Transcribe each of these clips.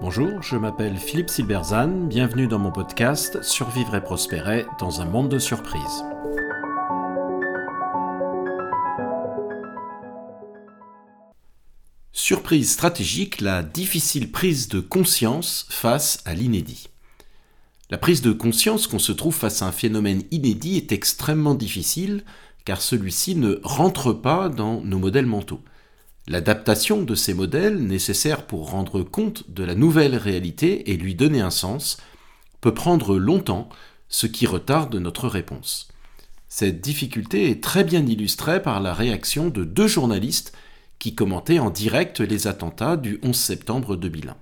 Bonjour, je m'appelle Philippe Silberzan, bienvenue dans mon podcast Survivre et prospérer dans un monde de surprises. Surprise stratégique, la difficile prise de conscience face à l'inédit. La prise de conscience qu'on se trouve face à un phénomène inédit est extrêmement difficile car celui-ci ne rentre pas dans nos modèles mentaux. L'adaptation de ces modèles, nécessaires pour rendre compte de la nouvelle réalité et lui donner un sens, peut prendre longtemps, ce qui retarde notre réponse. Cette difficulté est très bien illustrée par la réaction de deux journalistes qui commentaient en direct les attentats du 11 septembre 2001.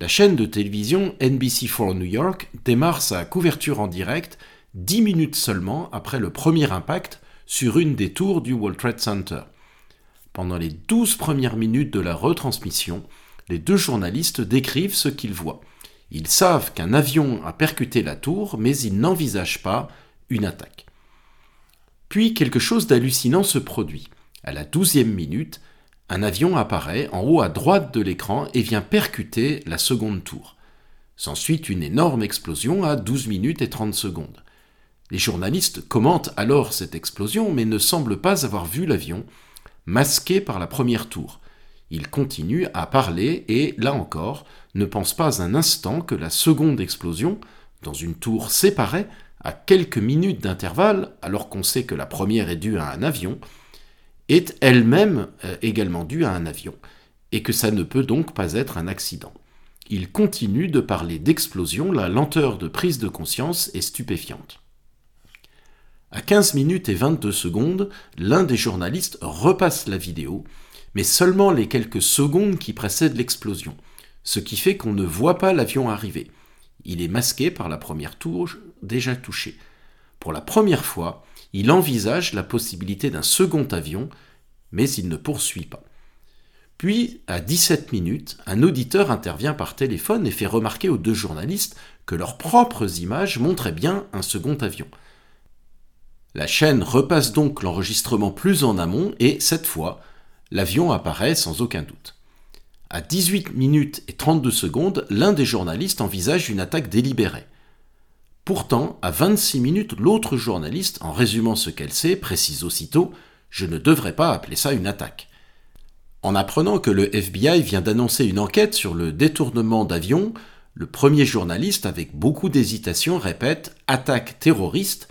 La chaîne de télévision NBC4 New York démarre sa couverture en direct dix minutes seulement après le premier impact sur une des tours du World Trade Center. Pendant les douze premières minutes de la retransmission, les deux journalistes décrivent ce qu'ils voient. Ils savent qu'un avion a percuté la tour, mais ils n'envisagent pas une attaque. Puis quelque chose d'hallucinant se produit. À la douzième minute, un avion apparaît en haut à droite de l'écran et vient percuter la seconde tour. S'ensuit une énorme explosion à 12 minutes et 30 secondes. Les journalistes commentent alors cette explosion mais ne semblent pas avoir vu l'avion masqué par la première tour. Il continue à parler et, là encore, ne pense pas un instant que la seconde explosion, dans une tour séparée, à quelques minutes d'intervalle, alors qu'on sait que la première est due à un avion, est elle-même euh, également due à un avion, et que ça ne peut donc pas être un accident. Il continue de parler d'explosion, la lenteur de prise de conscience est stupéfiante. À 15 minutes et 22 secondes, l'un des journalistes repasse la vidéo, mais seulement les quelques secondes qui précèdent l'explosion, ce qui fait qu'on ne voit pas l'avion arriver. Il est masqué par la première touche déjà touchée. Pour la première fois, il envisage la possibilité d'un second avion, mais il ne poursuit pas. Puis, à 17 minutes, un auditeur intervient par téléphone et fait remarquer aux deux journalistes que leurs propres images montraient bien un second avion. La chaîne repasse donc l'enregistrement plus en amont et, cette fois, l'avion apparaît sans aucun doute. À 18 minutes et 32 secondes, l'un des journalistes envisage une attaque délibérée. Pourtant, à 26 minutes, l'autre journaliste, en résumant ce qu'elle sait, précise aussitôt Je ne devrais pas appeler ça une attaque. En apprenant que le FBI vient d'annoncer une enquête sur le détournement d'avions, le premier journaliste, avec beaucoup d'hésitation, répète Attaque terroriste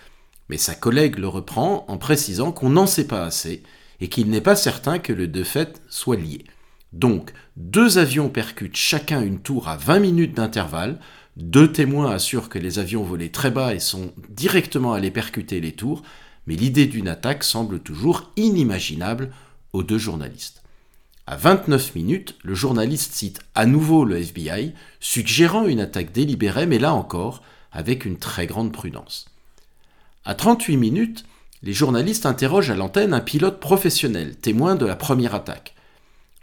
mais sa collègue le reprend en précisant qu'on n'en sait pas assez et qu'il n'est pas certain que le deux faits soient liés. Donc, deux avions percutent chacun une tour à 20 minutes d'intervalle, deux témoins assurent que les avions volaient très bas et sont directement allés percuter les tours, mais l'idée d'une attaque semble toujours inimaginable aux deux journalistes. À 29 minutes, le journaliste cite à nouveau le FBI, suggérant une attaque délibérée, mais là encore, avec une très grande prudence. À 38 minutes, les journalistes interrogent à l'antenne un pilote professionnel, témoin de la première attaque.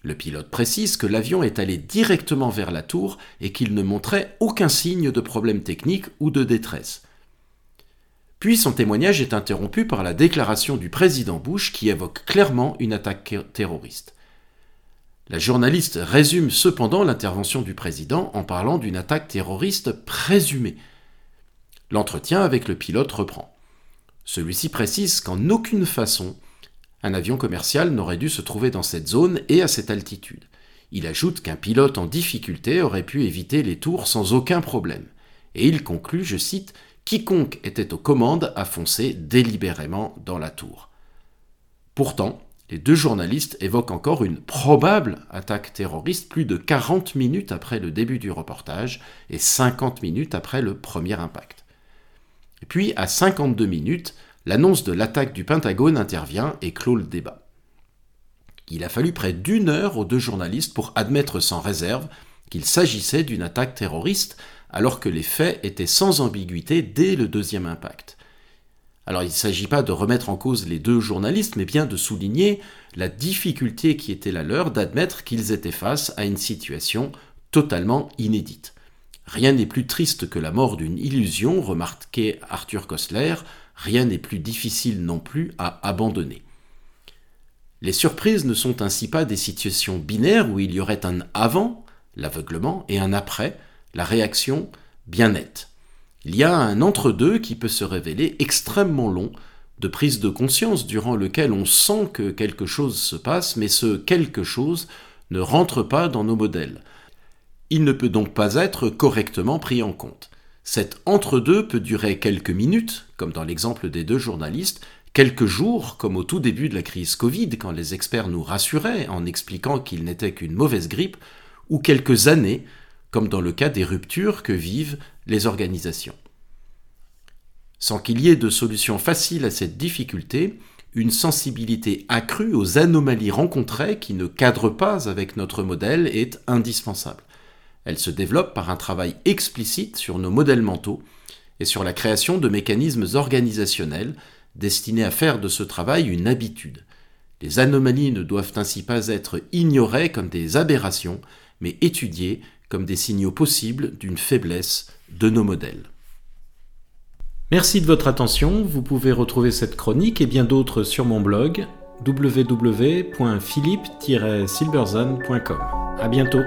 Le pilote précise que l'avion est allé directement vers la tour et qu'il ne montrait aucun signe de problème technique ou de détresse. Puis son témoignage est interrompu par la déclaration du président Bush qui évoque clairement une attaque terroriste. La journaliste résume cependant l'intervention du président en parlant d'une attaque terroriste présumée. L'entretien avec le pilote reprend. Celui-ci précise qu'en aucune façon un avion commercial n'aurait dû se trouver dans cette zone et à cette altitude. Il ajoute qu'un pilote en difficulté aurait pu éviter les tours sans aucun problème. Et il conclut, je cite, Quiconque était aux commandes a foncé délibérément dans la tour. Pourtant, les deux journalistes évoquent encore une probable attaque terroriste plus de 40 minutes après le début du reportage et 50 minutes après le premier impact. Puis, à 52 minutes, l'annonce de l'attaque du Pentagone intervient et clôt le débat. Il a fallu près d'une heure aux deux journalistes pour admettre sans réserve qu'il s'agissait d'une attaque terroriste, alors que les faits étaient sans ambiguïté dès le deuxième impact. Alors il ne s'agit pas de remettre en cause les deux journalistes, mais bien de souligner la difficulté qui était la leur d'admettre qu'ils étaient face à une situation totalement inédite. Rien n'est plus triste que la mort d'une illusion, remarquait Arthur Kostler, rien n'est plus difficile non plus à abandonner. Les surprises ne sont ainsi pas des situations binaires où il y aurait un avant, l'aveuglement, et un après, la réaction bien nette. Il y a un entre-deux qui peut se révéler extrêmement long, de prise de conscience durant lequel on sent que quelque chose se passe, mais ce quelque chose ne rentre pas dans nos modèles. Il ne peut donc pas être correctement pris en compte. Cet entre-deux peut durer quelques minutes, comme dans l'exemple des deux journalistes, quelques jours, comme au tout début de la crise Covid, quand les experts nous rassuraient en expliquant qu'il n'était qu'une mauvaise grippe, ou quelques années, comme dans le cas des ruptures que vivent les organisations. Sans qu'il y ait de solution facile à cette difficulté, une sensibilité accrue aux anomalies rencontrées qui ne cadrent pas avec notre modèle est indispensable. Elle se développe par un travail explicite sur nos modèles mentaux et sur la création de mécanismes organisationnels destinés à faire de ce travail une habitude. Les anomalies ne doivent ainsi pas être ignorées comme des aberrations, mais étudiées comme des signaux possibles d'une faiblesse de nos modèles. Merci de votre attention, vous pouvez retrouver cette chronique et bien d'autres sur mon blog www.philippe-silberzan.com. À bientôt.